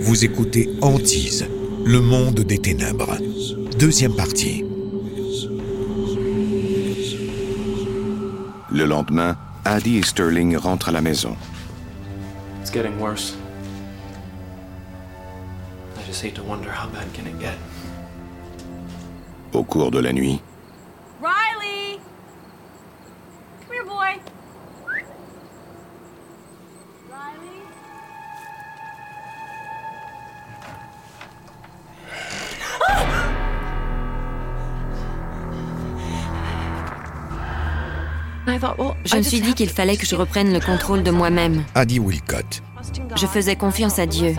Vous écoutez Antise, le monde des ténèbres. Deuxième partie. Le lendemain, Addie et Sterling rentrent à la maison. It's getting worse. I just hate to wonder how bad can it get. Au cours de la nuit, Riley! Come here, boy. Je me suis dit qu'il fallait que je reprenne le contrôle de moi-même. Addie Wilcott. Je faisais confiance à Dieu.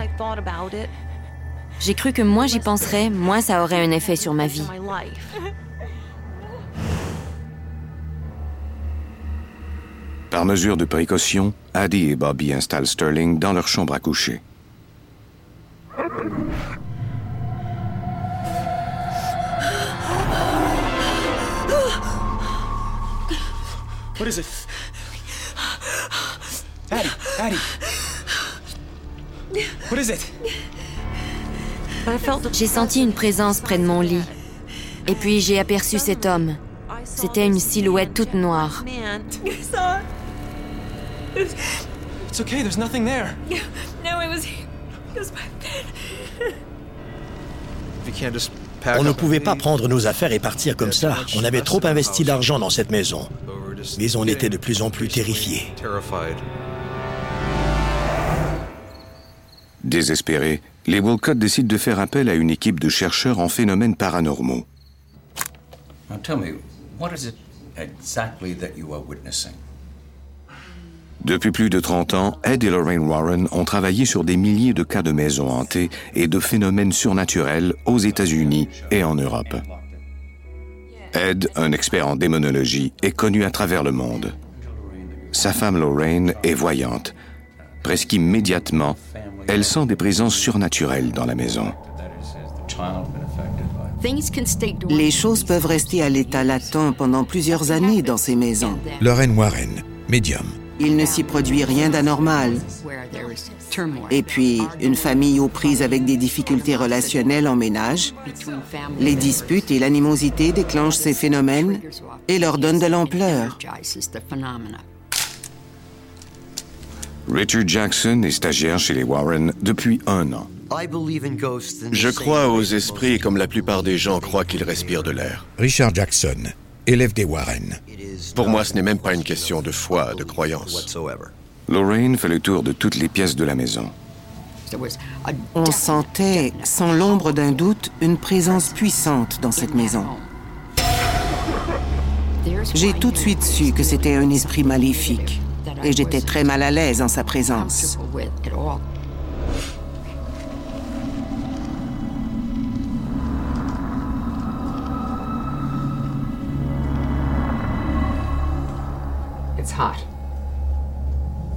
J'ai cru que moins j'y penserais, moins ça aurait un effet sur ma vie. par mesure de précaution, Addie et Bobby installent Sterling dans leur chambre à coucher. What is it? Addie, Addie. What is it? J'ai senti une présence près de mon lit. Et puis j'ai aperçu cet homme. C'était une silhouette toute noire. Saw it. It's okay, there's nothing there. No, it was. It was my bed. You can't just pack On ne pouvait pas prendre nos affaires et partir comme ça. On avait trop investi d'argent dans cette maison. Mais on était de plus en plus terrifiés. Désespérés, les Wilcott décident de faire appel à une équipe de chercheurs en phénomènes paranormaux. Now tell me, what is it exactly that you are witnessing? Depuis plus de 30 ans, Ed et Lorraine Warren ont travaillé sur des milliers de cas de maisons hantées et de phénomènes surnaturels aux États-Unis et en Europe. Ed, un expert en démonologie, est connu à travers le monde. Sa femme Lorraine est voyante. Presque immédiatement, elle sent des présences surnaturelles dans la maison. Les choses peuvent rester à l'état latent pendant plusieurs années dans ces maisons. Lorraine Warren, médium. Il ne s'y produit rien d'anormal. Et puis, une famille aux prises avec des difficultés relationnelles emménage. Les disputes et l'animosité déclenchent ces phénomènes et leur donnent de l'ampleur. Richard Jackson est stagiaire chez les Warren depuis un an. Je crois aux esprits comme la plupart des gens croient qu'ils respirent de l'air. Richard Jackson, élève des Warren. Pour moi, ce n'est même pas une question de foi, de croyance. Lorraine fait le tour de toutes les pièces de la maison. On sentait, sans l'ombre d'un doute, une présence puissante dans cette maison. J'ai tout de suite su que c'était un esprit maléfique et j'étais très mal à l'aise en sa présence. It's hot.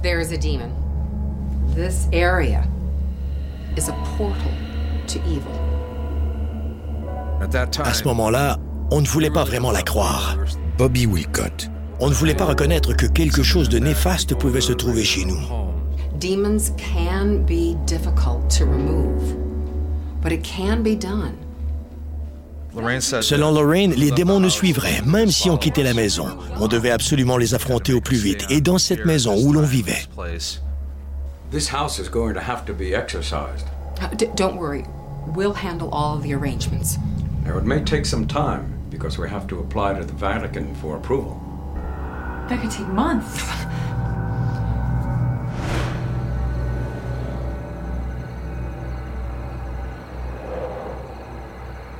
There is a demon. This area is a portal to evil. At that time, À ce moment-là, on ne voulait pas vraiment la croire. Bobby Wilcott. On ne voulait pas reconnaître que quelque chose de néfaste pouvait se trouver chez nous. Demons can be difficult to remove, but it can be done. Lorraine said Selon Lorraine, les démons nous suivraient, même si on quittait la maison. On devait absolument les affronter au plus vite. Et dans cette maison où l'on vivait, place. This house is going to have to be exorcised. Uh, d- don't worry, we'll handle all of the arrangements. Now, it may take some time because we have to apply to the Vatican for approval. That could take months.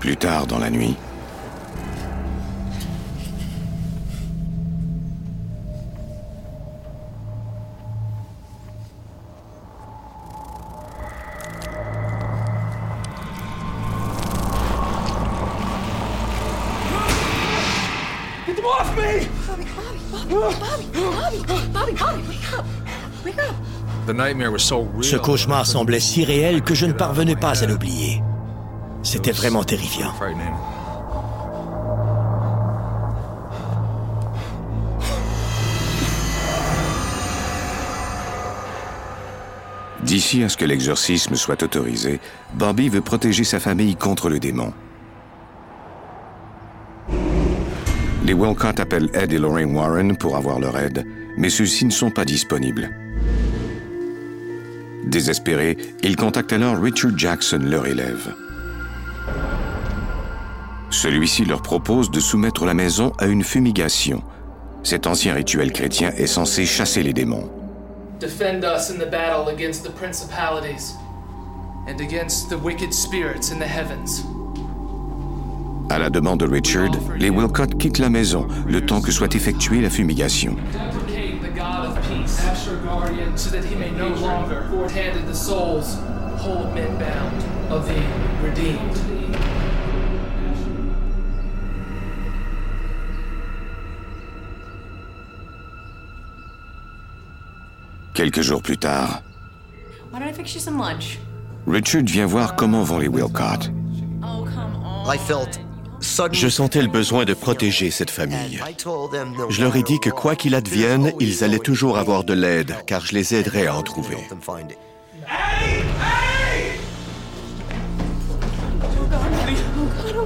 Plus tard dans la nuit, Get them off me! Bobby, Bobby, Bobby, Bobby, Bobby, Bobby, Bobby, wake up! Wake up! The nightmare was so real. ce cauchemar semblait si réel que je ne parvenais pas à l'oublier. C'était vraiment terrifiant. D'ici à ce que l'exorcisme soit autorisé, Bobby veut protéger sa famille contre le démon. Les Walcott appellent Ed et Lorraine Warren pour avoir leur aide, mais ceux-ci ne sont pas disponibles. Désespérés, ils contactent alors Richard Jackson, leur élève. Celui-ci leur propose de soumettre la maison à une fumigation. Cet ancien rituel chrétien est censé chasser les démons. Defend us in the battle against the principalities and against the wicked spirits in the heavens. À la demande de Richard, les Wilcott quittent la maison le temps que soit effectuée la fumigation. Quelques jours plus tard, Why don't I fix you some lunch? Richard vient voir comment vont les Wilcott. Je sentais le besoin de protéger cette famille. Je leur ai dit que quoi qu'il advienne, ils allaient toujours avoir de l'aide, car je les aiderais à en trouver. Oh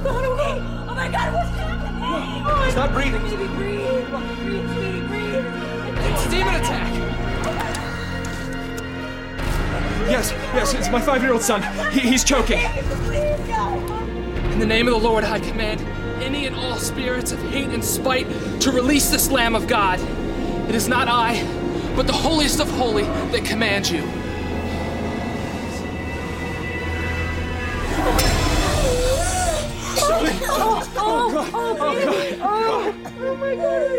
God, oh God, oh my God, what's happening? Oh, He's not breathing. Breathe. Breathe, breathe. It's demon attack! Yes, yes, it's my five-year-old son. He, he's choking. In the name of the Lord, I command any and all spirits of hate and spite to release this Lamb of God. It is not I, but the holiest of holy that commands you. Oh, oh, oh, oh, baby. Oh, oh my God,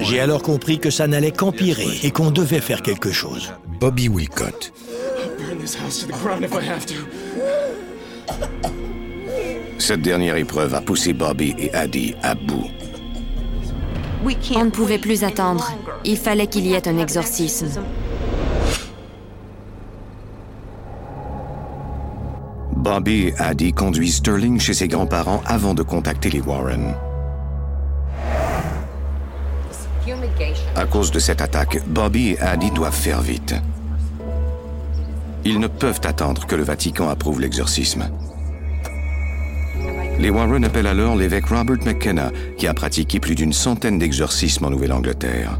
J'ai alors compris que ça n'allait qu'empirer et qu'on devait faire quelque chose. Bobby Wilcott. Burn this house to the ground if I have to. Cette dernière épreuve a poussé Bobby et Addie à bout. On ne pouvait plus attendre. Il fallait qu'il y ait un exorcisme. Bobby et Addie conduisent Sterling chez ses grands-parents avant de contacter les Warren. À cause de cette attaque, Bobby et Addie doivent faire vite. Ils ne peuvent attendre que le Vatican approuve l'exorcisme. Les Warren appellent alors l'évêque Robert McKenna, qui a pratiqué plus d'une centaine d'exorcismes en Nouvelle-Angleterre.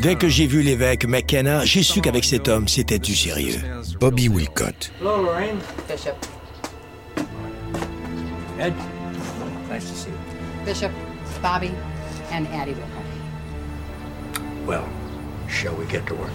Dès que j'ai vu l'évêque McKenna, j'ai su qu'avec cet homme, c'était du sérieux. Bobby Wilcott. Hello, Lorraine. Bishop. Ed. Nice to see you. Bishop, Bobby, and Addie Wilcock. Well, shall we get to work?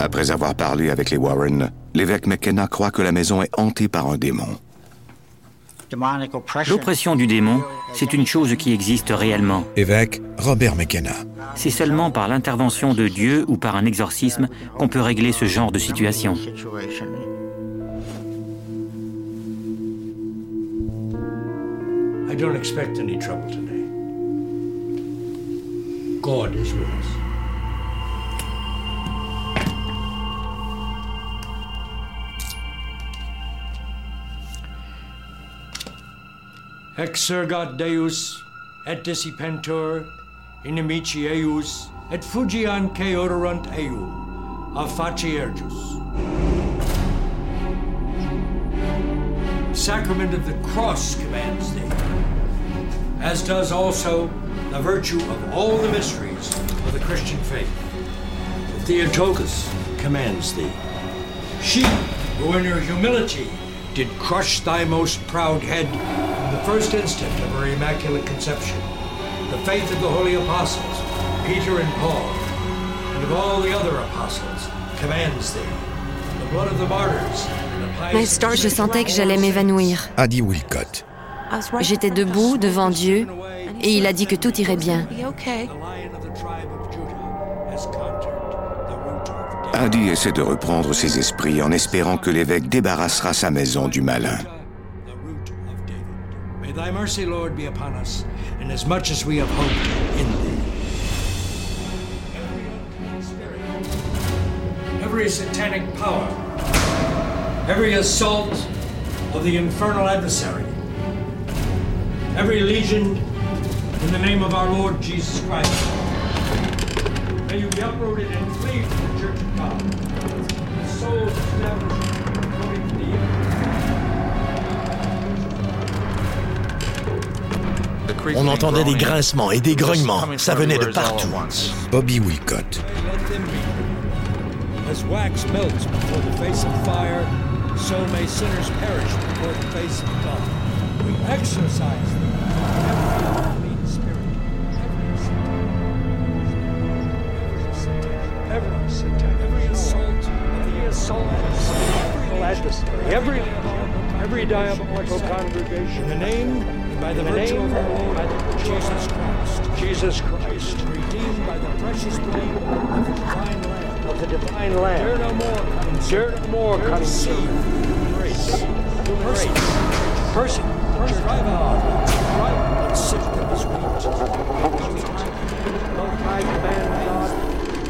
Après avoir parlé avec les Warren, l'évêque McKenna croit que la maison est hantée par un démon. L'oppression du démon, c'est une chose qui existe réellement. Évêque Robert McKenna. C'est seulement par l'intervention de Dieu ou par un exorcisme qu'on peut régler ce genre de situation. I don't expect any trouble today. God is with us. Exergat Deus et dissipentur inimici eius et fugian que odorant eu a faciergus. Sacrament of the cross commands thee, as does also the virtue of all the mysteries of the Christian faith. Theotokos commands thee. She who in her humility did crush thy most proud head the first instant of her immaculate conception, the faith of the holy apostles, Peter and Paul, and of all the other apostles, commands thee. The blood of the martyrs and the pious Je sentais que j'allais m'évanouir. Addie Wilcott. J'étais debout devant Dieu et il a dit que tout irait bien. Adi essaie de reprendre ses esprits en espérant que l'évêque débarrassera sa maison du malin. Thy mercy, Lord, be upon us, and as much as we have hoped in thee. Every satanic power, every assault of the infernal adversary, every legion in the name of our Lord Jesus Christ, may you be uprooted and flee from the church of God. The souls established On entendait des grincements et des grognements. Ça venait de partout. Bobby Wilcott. As wax melts before the face of fire, so may sinners perish before the face of God. We exorcise them from every every every assault, every assault, every adversary, every every diabolical congregation. In the name, and by the virtue of our Lord Jesus Christ, Jesus Christ, redeemed by the precious blood of the divine Lamb, of the divine Lamb. Dare no more, dare no more, cunning servant. Grace, mercy, mercy, mercy, drive out, drive out, and them as wheat. Most High command God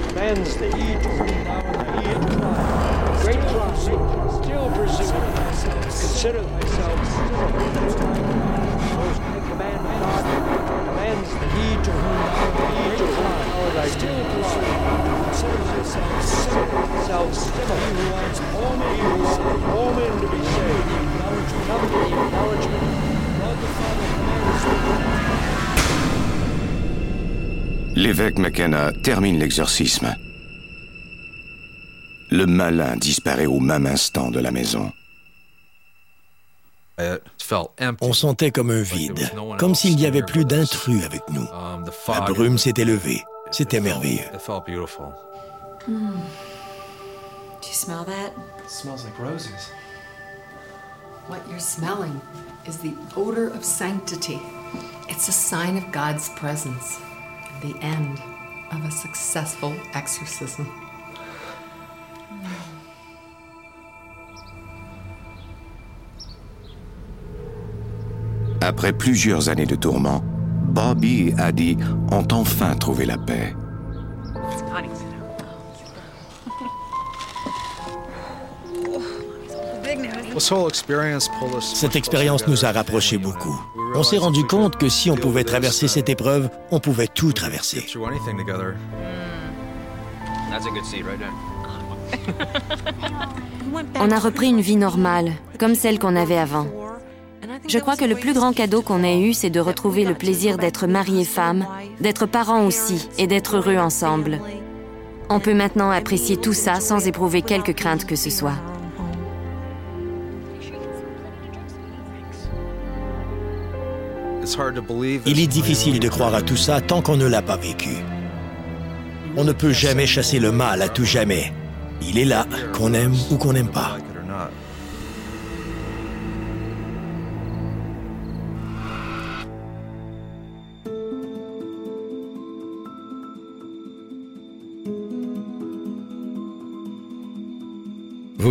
commands the he to whom thou and the he. Great pursuing L'évêque McKenna termine l'exorcisme. Le malin disparaît au même instant de la maison. On sentait comme un vide, comme s'il n'y avait plus d'intrus avec nous. La brume s'était levée. C'était merveilleux. Hmm. Do you smell that? It smells like roses. What you're smelling is the odor of sanctity. It's a sign of God's presence, the end of a successful exorcism. Après plusieurs années de tourments, Bobby et Addie ont enfin trouvé la paix. Cette expérience nous a rapprochés beaucoup. On s'est rendu compte que si on pouvait traverser cette épreuve, on pouvait tout traverser. On a repris une vie normale, comme celle qu'on avait avant. Je crois que le plus grand cadeau qu'on ait eu, c'est de retrouver le plaisir d'être mari et femme, d'être parents aussi, et d'être heureux ensemble. On peut maintenant apprécier tout ça sans éprouver quelque crainte que ce soit. Il est difficile de croire à tout ça tant qu'on ne l'a pas vécu. On ne peut jamais chasser le mal à tout jamais. Il est là, qu'on aime ou qu'on n'aime pas.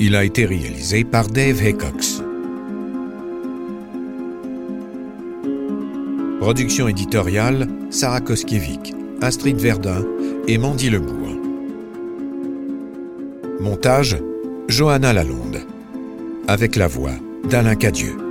Il a été réalisé par Dave Haycox. Production éditoriale Sarah Koskiewicz, Astrid Verdun et Mandy Lebourg. Montage Johanna Lalonde. Avec la voix d'Alain Cadieux.